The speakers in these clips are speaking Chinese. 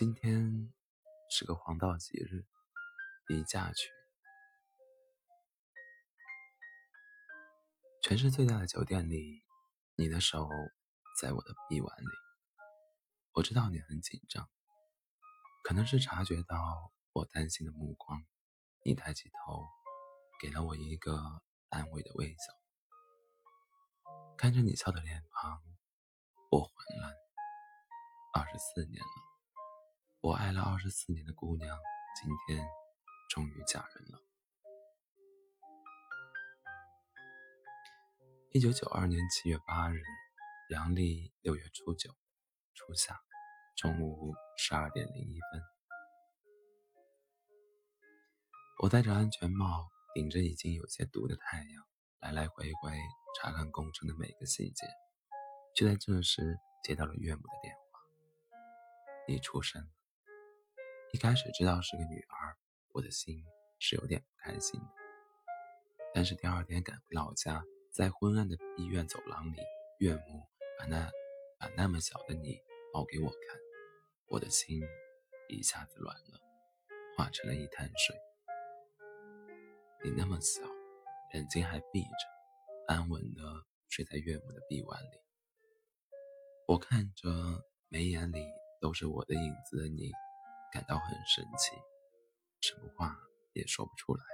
今天是个黄道吉日，离嫁去。全市最大的酒店里，你的手在我的臂弯里。我知道你很紧张，可能是察觉到我担心的目光，你抬起头，给了我一个安慰的微笑。看着你笑的脸庞，我缓了。二十四年了。我爱了二十四年的姑娘，今天终于嫁人了。一九九二年七月八日，阳历六月初九，初夏，中午十二点零一分。我戴着安全帽，顶着已经有些毒的太阳，来来回回查看工程的每个细节。就在这时，接到了岳母的电话：“你出生了。”一开始知道是个女儿，我的心是有点不开心的。但是第二天赶回老家，在昏暗的医院走廊里，岳母把那把那么小的你抱给我看，我的心一下子软了，化成了一滩水。你那么小，眼睛还闭着，安稳的睡在岳母的臂弯里。我看着眉眼里都是我的影子的你。感到很神奇，什么话也说不出来。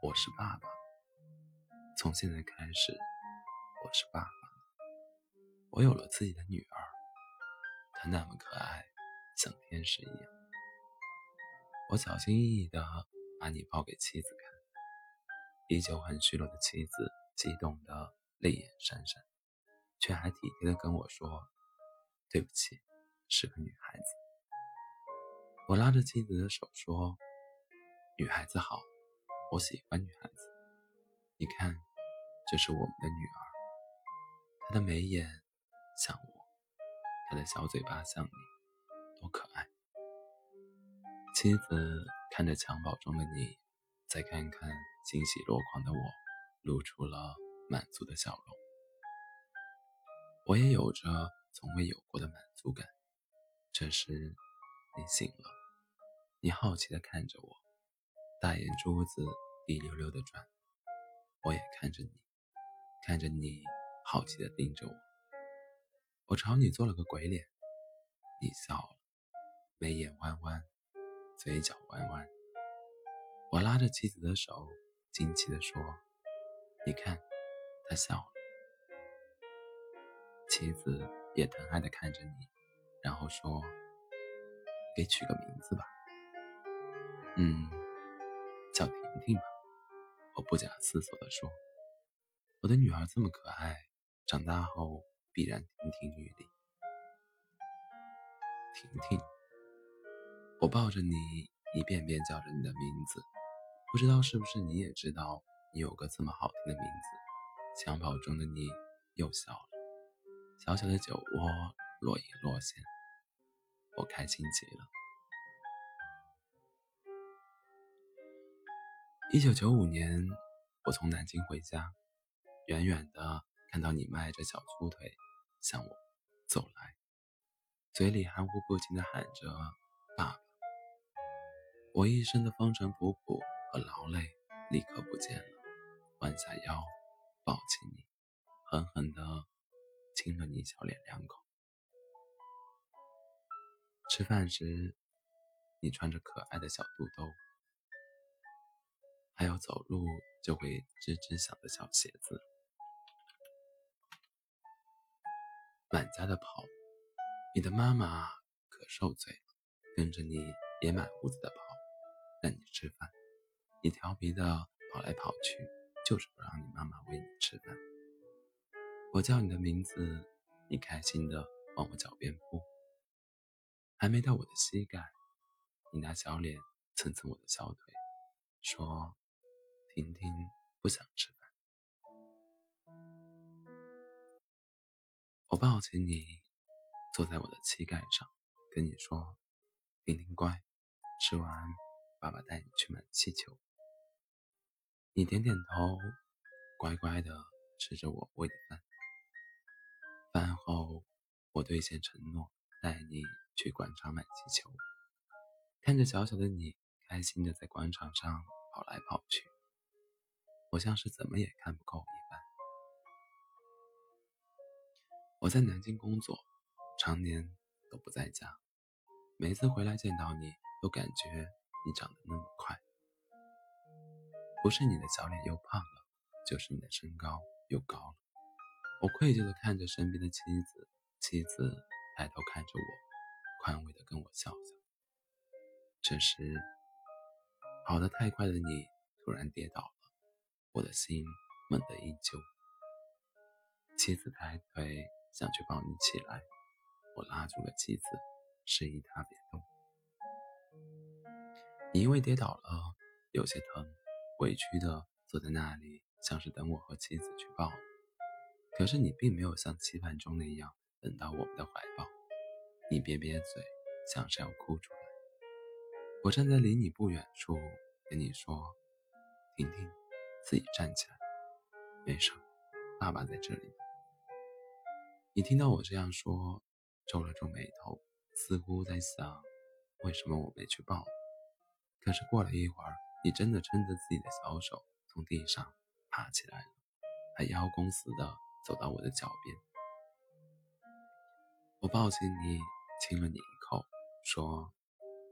我是爸爸，从现在开始，我是爸爸。我有了自己的女儿，她那么可爱，像天使一样。我小心翼翼地把你抱给妻子看，依旧很虚弱的妻子激动得泪眼闪闪，却还体贴地跟我说：“对不起，是个女孩子。”我拉着妻子的手说：“女孩子好，我喜欢女孩子。你看，这是我们的女儿，她的眉眼像我，她的小嘴巴像你，多可爱。”妻子看着襁褓中的你，再看看欣喜若狂的我，露出了满足的笑容。我也有着从未有过的满足感。这时，你醒了。你好奇地看着我，大眼珠子滴溜溜地转。我也看着你，看着你，好奇地盯着我。我朝你做了个鬼脸，你笑了，眉眼弯弯，嘴角弯弯。我拉着妻子的手，惊奇地说：“你看，他笑了。”妻子也疼爱地看着你，然后说：“给取个名字吧。”嗯，叫婷婷吧。我不假思索地说：“我的女儿这么可爱，长大后必然亭亭玉立。”婷婷，我抱着你，一遍遍叫着你的名字。不知道是不是你也知道，你有个这么好听的名字。襁褓中的你又笑了，小小的酒窝若隐若现，我开心极了。一九九五年，我从南京回家，远远的看到你迈着小粗腿向我走来，嘴里含糊不清的喊着“爸爸”。我一身的风尘仆仆和劳累立刻不见了，弯下腰抱起你，狠狠的亲了你小脸两口。吃饭时，你穿着可爱的小肚兜。还有走路就会吱吱响的小鞋子，满家的跑，你的妈妈可受罪了，跟着你也满屋子的跑，让你吃饭，你调皮的跑来跑去，就是不让你妈妈喂你吃饭。我叫你的名字，你开心的往我脚边扑，还没到我的膝盖，你拿小脸蹭蹭我的小腿，说。婷婷不想吃饭，我抱起你，坐在我的膝盖上，跟你说：“婷婷乖，吃完爸爸带你去买气球。”你点点头，乖乖的吃着我喂的饭。饭后，我兑现承诺，带你去广场买气球，看着小小的你开心的在广场上跑来跑去，我像是怎么也看不够一般。我在南京工作，常年都不在家，每次回来见到你，都感觉你长得那么快，不是你的小脸又胖了，就是你的身高又高了。我愧疚的看着身边的妻子，妻子抬头看着我。宽慰的跟我笑笑。这时，跑得太快的你突然跌倒，我的心猛地一揪。妻子抬腿想去抱你起来，我拉住了妻子，示意她别动。你因为跌倒了，有些疼，委屈的坐在那里，像是等我和妻子去抱。可是你并没有像期盼中那样等到我们的怀抱。你瘪瘪嘴，像是要哭出来。我站在离你不远处，跟你说：“婷婷，自己站起来，没事，爸爸在这里。”你听到我这样说，皱了皱眉头，似乎在想为什么我没去抱。可是过了一会儿，你真的撑着自己的小手从地上爬起来了，还邀功似的走到我的脚边。我抱起你。亲了你一口，说：“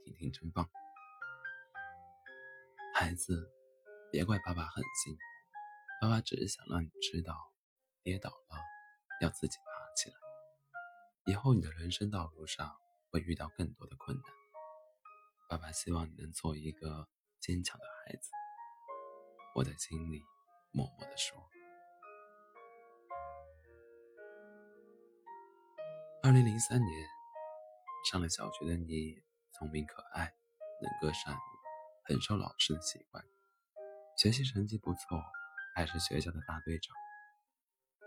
婷婷真棒，孩子，别怪爸爸狠心，爸爸只是想让你知道，跌倒了要自己爬起来。以后你的人生道路上会遇到更多的困难，爸爸希望你能做一个坚强的孩子。”我在心里默默地说。二零零三年。上了小学的你，聪明可爱，能歌善舞，很受老师的喜欢，学习成绩不错，还是学校的大队长。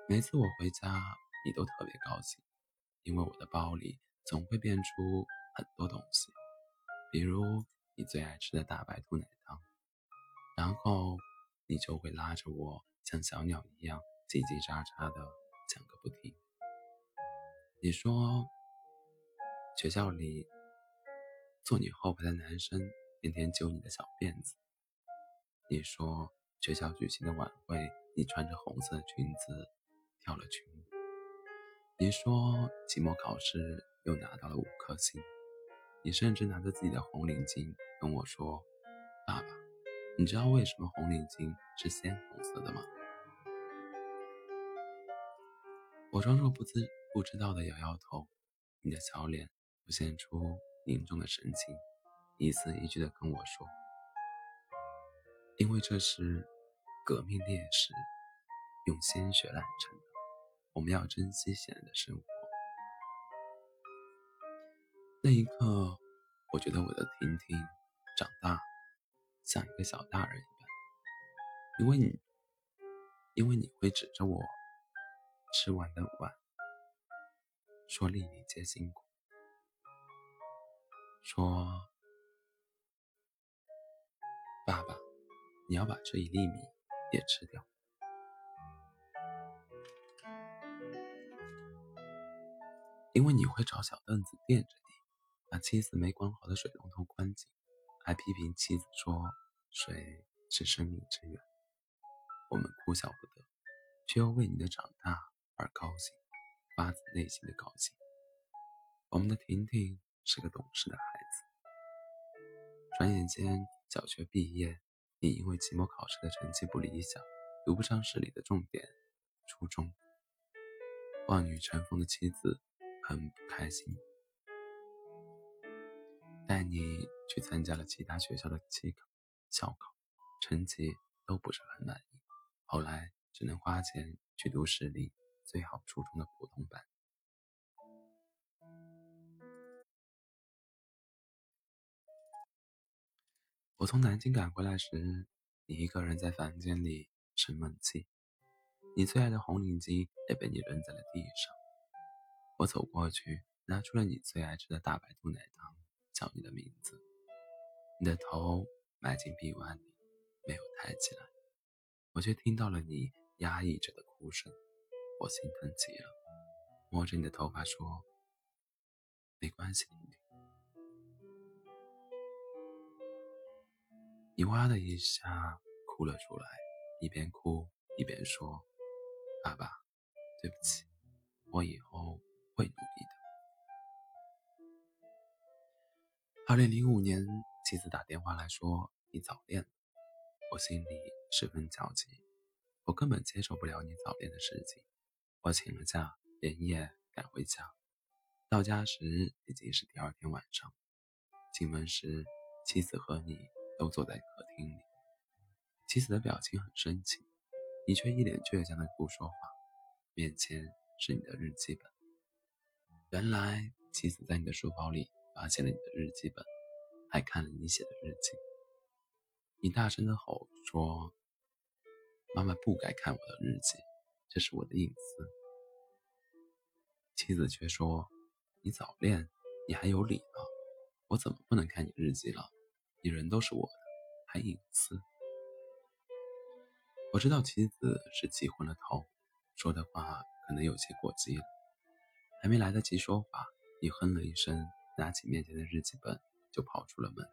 每次我回家，你都特别高兴，因为我的包里总会变出很多东西，比如你最爱吃的大白兔奶糖，然后你就会拉着我像小鸟一样叽叽喳喳的讲个不停。你说。学校里，坐你后排的男生天天揪你的小辫子。你说学校举行的晚会，你穿着红色裙子跳了群舞。你说期末考试又拿到了五颗星。你甚至拿着自己的红领巾跟我说：“爸爸，你知道为什么红领巾是鲜红色的吗？”我装作不知不知道的摇摇头。你的小脸。浮现出凝重的神情，一字一句的跟我说：“因为这是革命烈士用鲜血染成的，我们要珍惜现在的生活。”那一刻，我觉得我的婷婷长大，像一个小大人一般，因为你，因为你会指着我吃完的碗，说：“粒粒皆辛苦。”说：“爸爸，你要把这一粒米也吃掉，因为你会找小凳子垫着你，把妻子没关好的水龙头关紧，还批评妻子说水是生命之源。我们哭笑不得，却又为你的长大而高兴，发自内心的高兴。我们的婷婷。”是个懂事的孩子。转眼间，小学毕业，你因为期末考试的成绩不理想，读不上市里的重点初中。望女成凤的妻子很不开心，带你去参加了其他学校的期考、校考，成绩都不是很满意。后来只能花钱去读市里最好初中的普通班。我从南京赶回来时，你一个人在房间里生闷气，你最爱的红领巾也被你扔在了地上。我走过去，拿出了你最爱吃的大白兔奶糖，叫你的名字，你的头埋进臂弯里，没有抬起来，我却听到了你压抑着的哭声，我心疼极了，摸着你的头发说：“没关系，你哇的一下哭了出来，一边哭一边说：“爸爸，对不起，我以后会努力的。”二零零五年，妻子打电话来说：“你早恋。”我心里十分焦急，我根本接受不了你早恋的事情。我请了假，连夜赶回家。到家时已经是第二天晚上。进门时，妻子和你都坐在客厅里。妻子的表情很生气，你却一脸倔强的不说话。面前是你的日记本。原来，妻子在你的书包里发现了你的日记本，还看了你写的日记。你大声的吼说：“妈妈不该看我的日记，这是我的隐私。”妻子却说：“你早恋，你还有理了？我怎么不能看你日记了？你人都是我的，还隐私？”我知道妻子是气昏了头，说的话可能有些过激了。还没来得及说话，你哼了一声，拿起面前的日记本就跑出了门。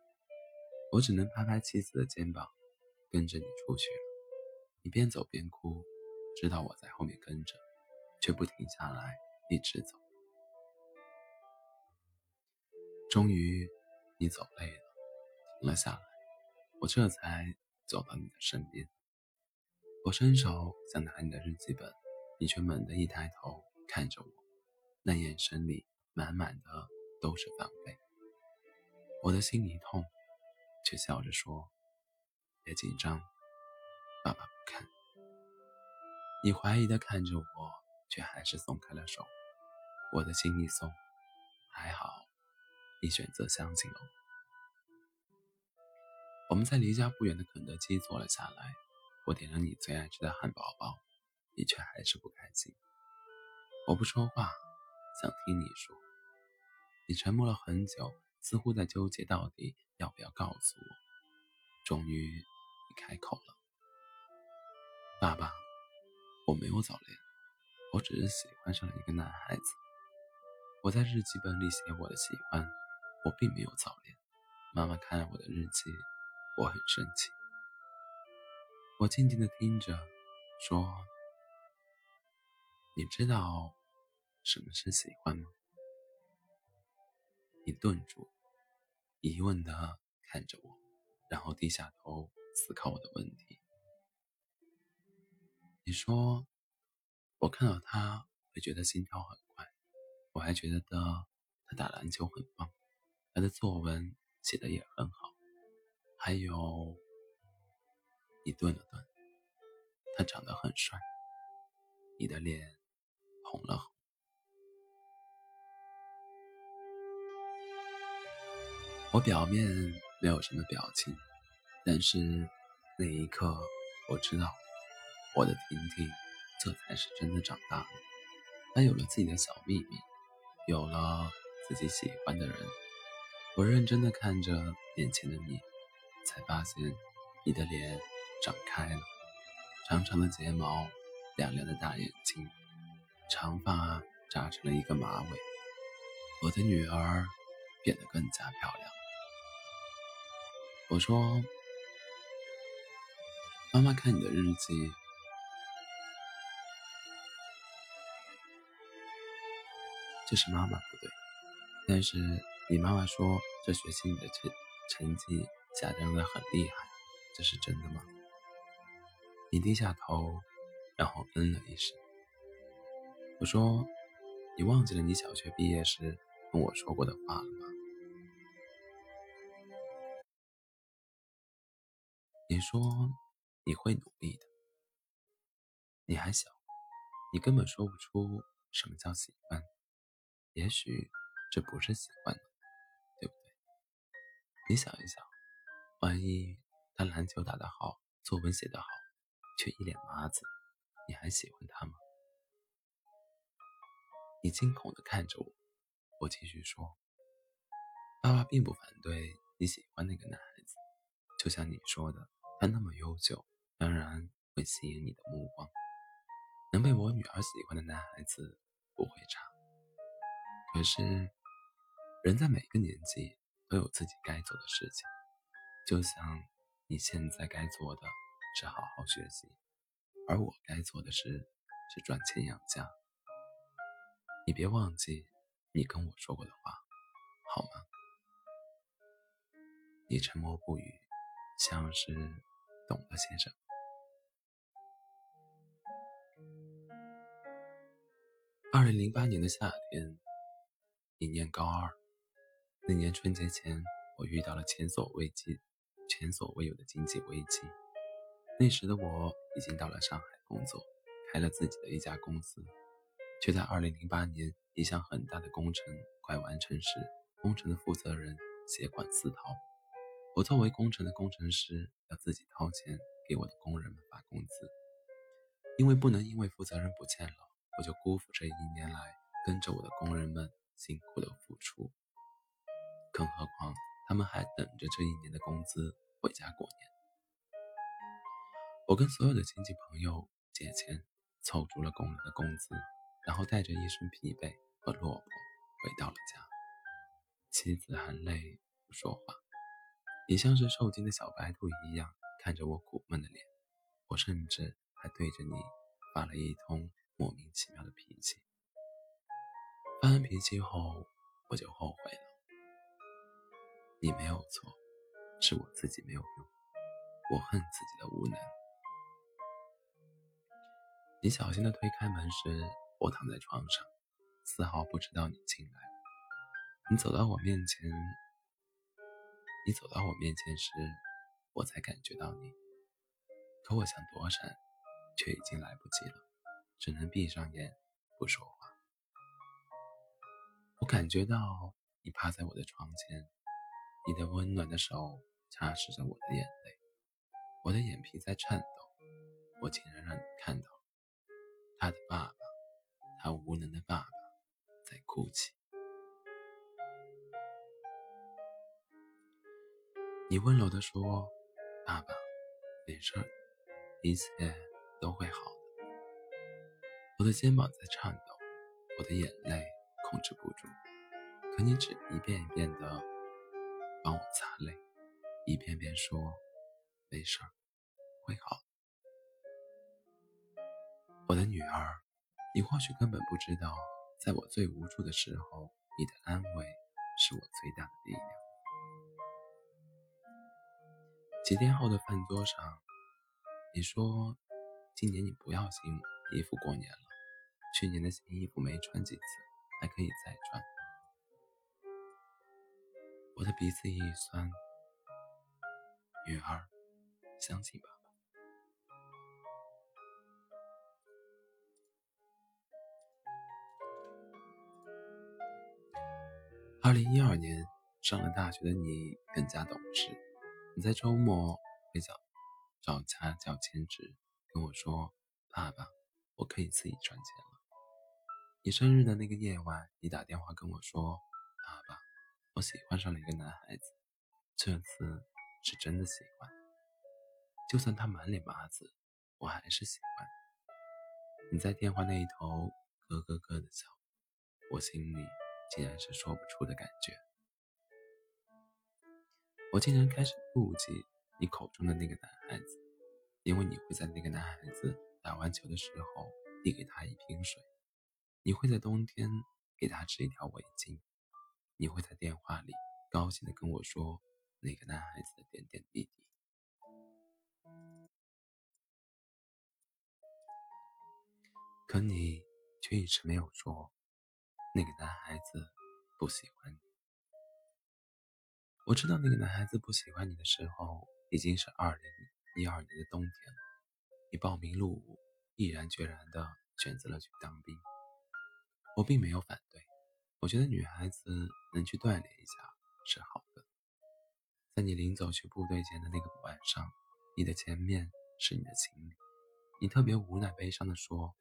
我只能拍拍妻子的肩膀，跟着你出去了。你边走边哭，知道我在后面跟着，却不停下来，一直走。终于，你走累了，停了下来，我这才走到你的身边。我伸手想拿你的日记本，你却猛地一抬头看着我，那眼神里满满的都是防备。我的心一痛。却笑着说：“别紧张，爸爸不看。”你怀疑的看着我，却还是松开了手。我的心一松，还好，你选择相信了我。我们在离家不远的肯德基坐了下来，我点了你最爱吃的汉堡包，你却还是不开心。我不说话，想听你说。你沉默了很久。似乎在纠结到底要不要告诉我。终于，你开口了：“爸爸，我没有早恋，我只是喜欢上了一个男孩子。我在日记本里写我的喜欢，我并没有早恋。妈妈看了我的日记，我很生气。我静静的听着，说：你知道什么是喜欢吗？”你顿住。疑问的看着我，然后低下头思考我的问题。你说，我看到他会觉得心跳很快，我还觉得他打篮球很棒，他的作文写的也很好，还有，你顿了顿，他长得很帅。你的脸红了红。我表面没有什么表情，但是那一刻我知道，我的婷婷这才是真的长大了。她有了自己的小秘密，有了自己喜欢的人。我认真的看着眼前的你，才发现你的脸长开了，长长的睫毛，亮亮的大眼睛，长发扎成了一个马尾。我的女儿变得更加漂亮。我说：“妈妈看你的日记，这是妈妈不对。但是你妈妈说这学期你的成成绩下降的很厉害，这是真的吗？”你低下头，然后嗯了一声。我说：“你忘记了你小学毕业时跟我说过的话了吗？”你说你会努力的，你还小，你根本说不出什么叫喜欢。也许这不是喜欢，对不对？你想一想，万一他篮球打得好，作文写得好，却一脸麻子，你还喜欢他吗？你惊恐地看着我，我继续说：“爸爸并不反对你喜欢那个男孩子，就像你说的。”他那么优秀，当然会吸引你的目光。能被我女儿喜欢的男孩子不会差。可是，人在每个年纪都有自己该做的事情，就像你现在该做的是好好学习，而我该做的是是赚钱养家。你别忘记你跟我说过的话，好吗？你沉默不语，像是懂了些什么。二零零八年的夏天，你念高二。那年春节前，我遇到了前所未见、前所未有的经济危机。那时的我已经到了上海工作，开了自己的一家公司，却在二零零八年一项很大的工程快完成时，工程的负责人携款私逃。我作为工程的工程师，要自己掏钱给我的工人们发工资，因为不能因为负责人不见了，我就辜负这一年来跟着我的工人们辛苦的付出。更何况，他们还等着这一年的工资回家过年。我跟所有的亲戚朋友借钱，凑足了工人的工资，然后带着一身疲惫和落魄回到了家。妻子含泪不说话，也像是受惊的小白兔一样看着我苦闷的脸。我甚至还对着你发了一通莫名其妙的脾气。发完脾气后，我就后悔了。你没有错，是我自己没有用，我恨自己的无能。你小心的推开门时，我躺在床上，丝毫不知道你进来。你走到我面前，你走到我面前时，我才感觉到你。可我想躲闪，却已经来不及了，只能闭上眼不说话。我感觉到你趴在我的床前。你的温暖的手擦拭着我的眼泪，我的眼皮在颤抖。我竟然让你看到，他的爸爸，他无能的爸爸，在哭泣。你温柔地说：“爸爸，没事，一切都会好的。”我的肩膀在颤抖，我的眼泪控制不住。可你只一遍一遍的。帮我擦泪，一遍遍说：“没事儿，会好。”我的女儿，你或许根本不知道，在我最无助的时候，你的安慰是我最大的力量。几天后的饭桌上，你说：“今年你不要新衣服过年了，去年的新衣服没穿几次，还可以再穿。”我的鼻子一酸，女儿，相信爸爸。二零一二年上了大学的你更加懂事，你在周末会找找家教兼职，跟我说：“爸爸，我可以自己赚钱了。”你生日的那个夜晚，你打电话跟我说：“。”我喜欢上了一个男孩子，这次是真的喜欢。就算他满脸麻子，我还是喜欢。你在电话那一头咯咯咯的笑，我心里竟然是说不出的感觉。我竟然开始妒忌你口中的那个男孩子，因为你会在那个男孩子打完球的时候递给他一瓶水，你会在冬天给他织一条围巾。你会在电话里高兴的跟我说那个男孩子的点点滴滴，可你却一直没有说那个男孩子不喜欢你。我知道那个男孩子不喜欢你的时候，已经是二零一二年的冬天了。你报名入伍，毅然决然的选择了去当兵，我并没有反对。我觉得女孩子能去锻炼一下是好的。在你临走去部队前的那个晚上，你的前面是你的情侣，你特别无奈悲伤地说：“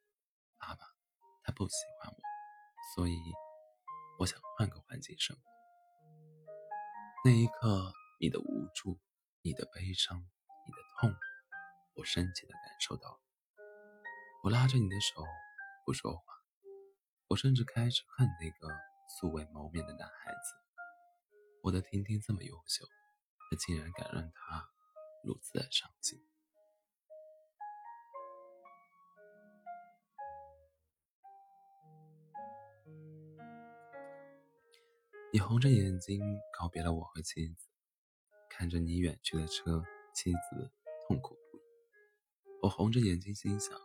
爸爸，他不喜欢我，所以我想换个环境生活。”那一刻，你的无助、你的悲伤、你的痛，我深切地感受到了。我拉着你的手，不说话。我甚至开始恨那个素未谋面的男孩子。我的婷婷这么优秀，可竟然敢让她如此的伤心。你红着眼睛告别了我和妻子，看着你远去的车，妻子痛苦不已。我红着眼睛心想：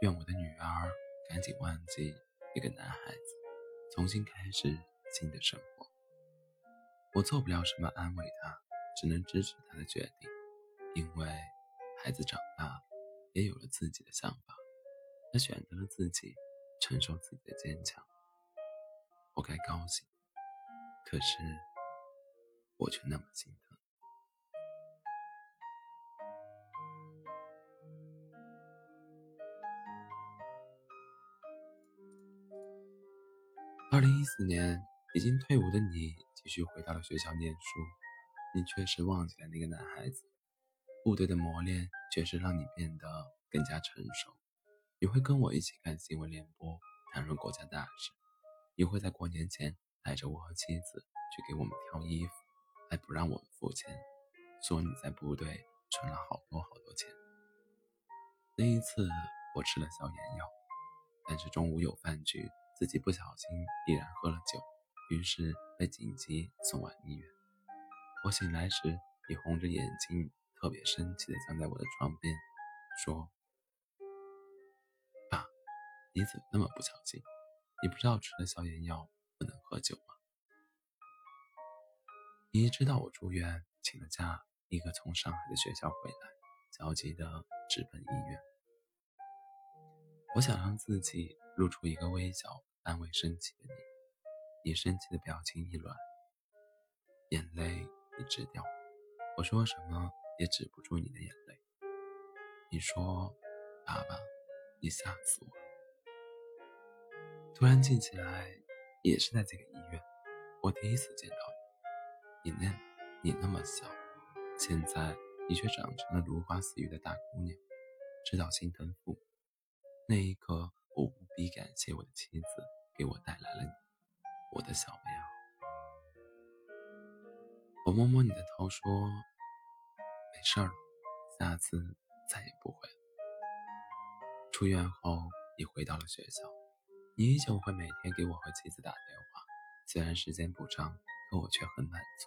愿我的女儿赶紧忘记一个男孩子，重新开始新的生活。我做不了什么安慰他，只能支持他的决定，因为孩子长大也有了自己的想法，他选择了自己承受自己的坚强。我该高兴。可是，我却那么心疼。二零一四年，已经退伍的你继续回到了学校念书，你确实忘记了那个男孩子。部队的磨练确实让你变得更加成熟。你会跟我一起看新闻联播，谈论国家大事。你会在过年前。带着我和妻子去给我们挑衣服，还不让我们付钱，说你在部队存了好多好多钱。那一次我吃了消炎药，但是中午有饭局，自己不小心依然喝了酒，于是被紧急送往医院。我醒来时，你红着眼睛，特别生气地站在我的床边，说：“爸，你怎么那么不小心？你不知道吃了消炎药？”不能喝酒吗？你知道我住院，请了假，立刻从上海的学校回来，焦急的直奔医院。我想让自己露出一个微笑，安慰生气的你。你生气的表情一软，眼泪一直掉。我说什么也止不住你的眼泪。你说：“爸爸，你吓死我了。”突然记起来。也是在这个医院，我第一次见到你。你那，你那么小，现在你却长成了如花似玉的大姑娘，知道心疼父母。那一刻，我无比感谢我的妻子给我带来了你，我的小棉袄。我摸摸你的头说：“没事儿，下次再也不会了。”出院后，你回到了学校。你依旧会每天给我和妻子打电话，虽然时间不长，可我却很满足。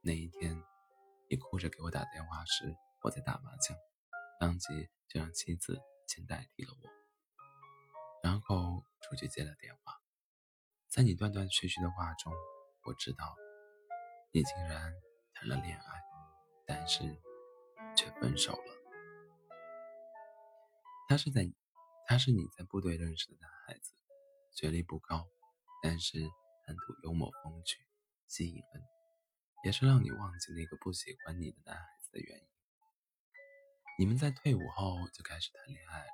那一天，你哭着给我打电话时，我在打麻将，当即就让妻子先代替了我，然后出去接了电话。在你断断续续的话中，我知道你竟然谈了恋爱，但是却分手了。他是在。他是你在部队认识的男孩子，学历不高，但是谈吐幽默风趣，吸引了你，也是让你忘记那个不喜欢你的男孩子的原因。你们在退伍后就开始谈恋爱，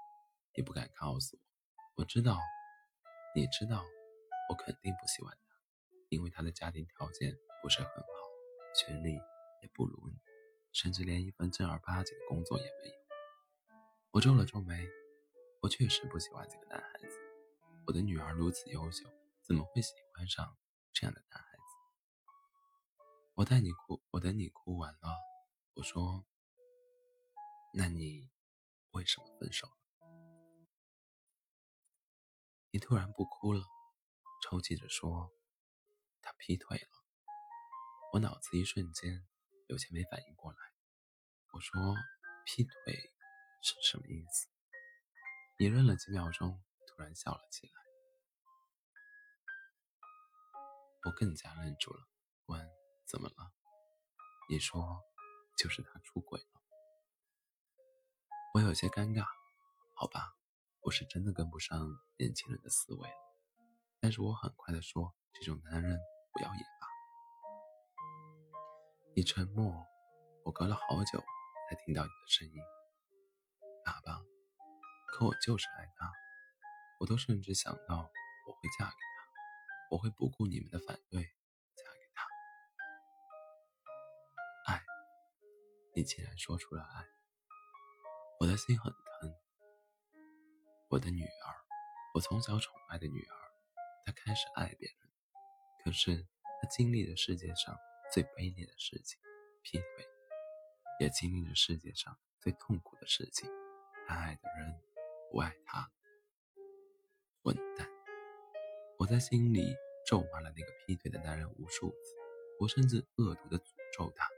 也不敢告诉我，我知道，你知道，我肯定不喜欢他，因为他的家庭条件不是很好，学历也不如你，甚至连一份正儿八经的工作也没有。我皱了皱眉。我确实不喜欢这个男孩子。我的女儿如此优秀，怎么会喜欢上这样的男孩子？我带你哭，我等你哭完了。我说：“那你为什么分手了？”你突然不哭了，抽泣着说：“他劈腿了。”我脑子一瞬间有些没反应过来。我说：“劈腿是什么意思？”你愣了几秒钟，突然笑了起来。我更加愣住了，问：“怎么了？”你说：“就是他出轨了。”我有些尴尬。好吧，我是真的跟不上年轻人的思维。但是我很快的说：“这种男人不要也罢。”你沉默，我隔了好久才听到你的声音：“爸爸。”可我就是爱他，我都甚至想到我会嫁给他，我会不顾你们的反对嫁给他。爱，你竟然说出了爱，我的心很疼。我的女儿，我从小宠爱的女儿，她开始爱别人，可是她经历了世界上最卑劣的事情——劈腿，也经历了世界上最痛苦的事情：她爱的人不爱她。混蛋！我在心里咒骂了那个劈腿的男人无数次，我甚至恶毒的诅咒他：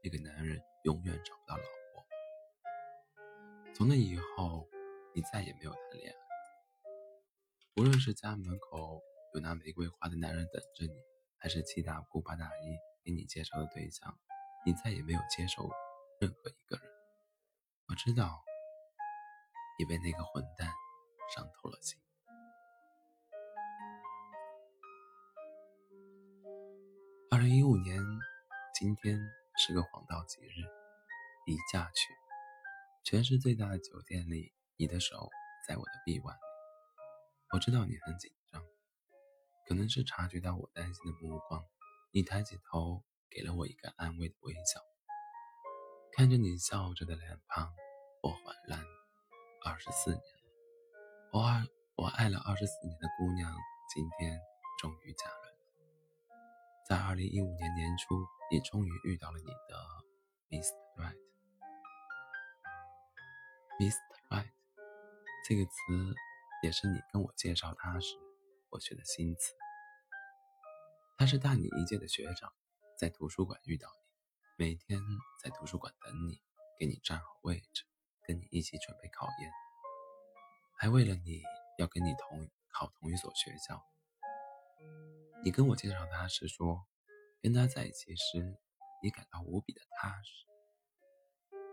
那个男人永远找不到老婆。从那以后，你再也没有谈恋爱。无论是家门口有拿玫瑰花的男人等着你，还是七大姑八大姨给你介绍的对象，你再也没有接受任何一个人。我知道，你被那个混蛋伤透了心。二零一五年，今天是个黄道吉日，你嫁去。全市最大的酒店里，你的手在我的臂弯里。我知道你很紧张，可能是察觉到我担心的目光，你抬起头，给了我一个安慰的微笑。看着你笑着的脸庞，我恍然，二十四年了，我爱我爱了二十四年的姑娘，今天终于嫁人。在二零一五年年初，你终于遇到了你的 Mr. Right，Mr。这个词也是你跟我介绍他时我学的新词。他是大你一届的学长，在图书馆遇到你，每天在图书馆等你，给你站好位置，跟你一起准备考研，还为了你要跟你同考同一所学校。你跟我介绍他时说，跟他在一起时，你感到无比的踏实。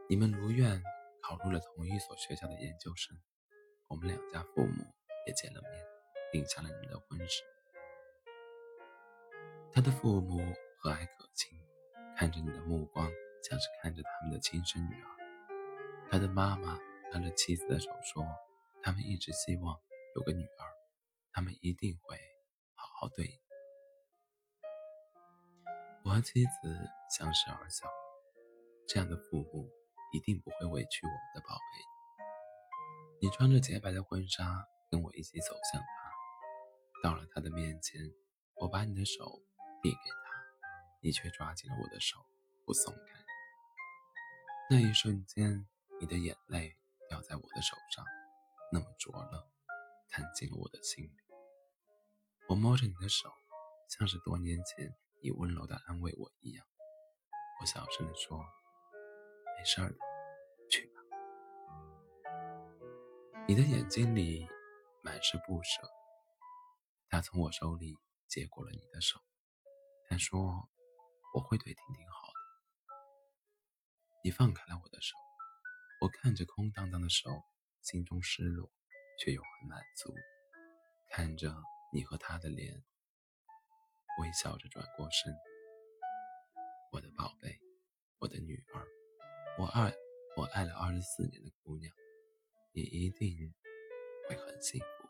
你们如愿考入了同一所学校的研究生，我们两家父母也见了面，定下了你们的婚事。他的父母和蔼可亲，看着你的目光像是看着他们的亲生女儿。他的妈妈拉着妻子的手说，他们一直希望有个女儿，他们一定会好好对你。我和妻子相视而笑，这样的父母一定不会委屈我们的宝贝。你穿着洁白的婚纱，跟我一起走向他。到了他的面前，我把你的手递给他，你却抓紧了我的手不松开。那一瞬间，你的眼泪掉在我的手上，那么灼热，看进了我的心里。我摸着你的手，像是多年前。你温柔的安慰我一样，我小声的说：“没事儿的，你的眼睛里满是不舍。他从我手里接过了你的手，他说：“我会对婷婷好的。”你放开了我的手，我看着空荡荡的手，心中失落，却又很满足。看着你和他的脸。微笑着转过身，我的宝贝，我的女儿，我爱我爱了二十四年的姑娘，你一定会很幸福。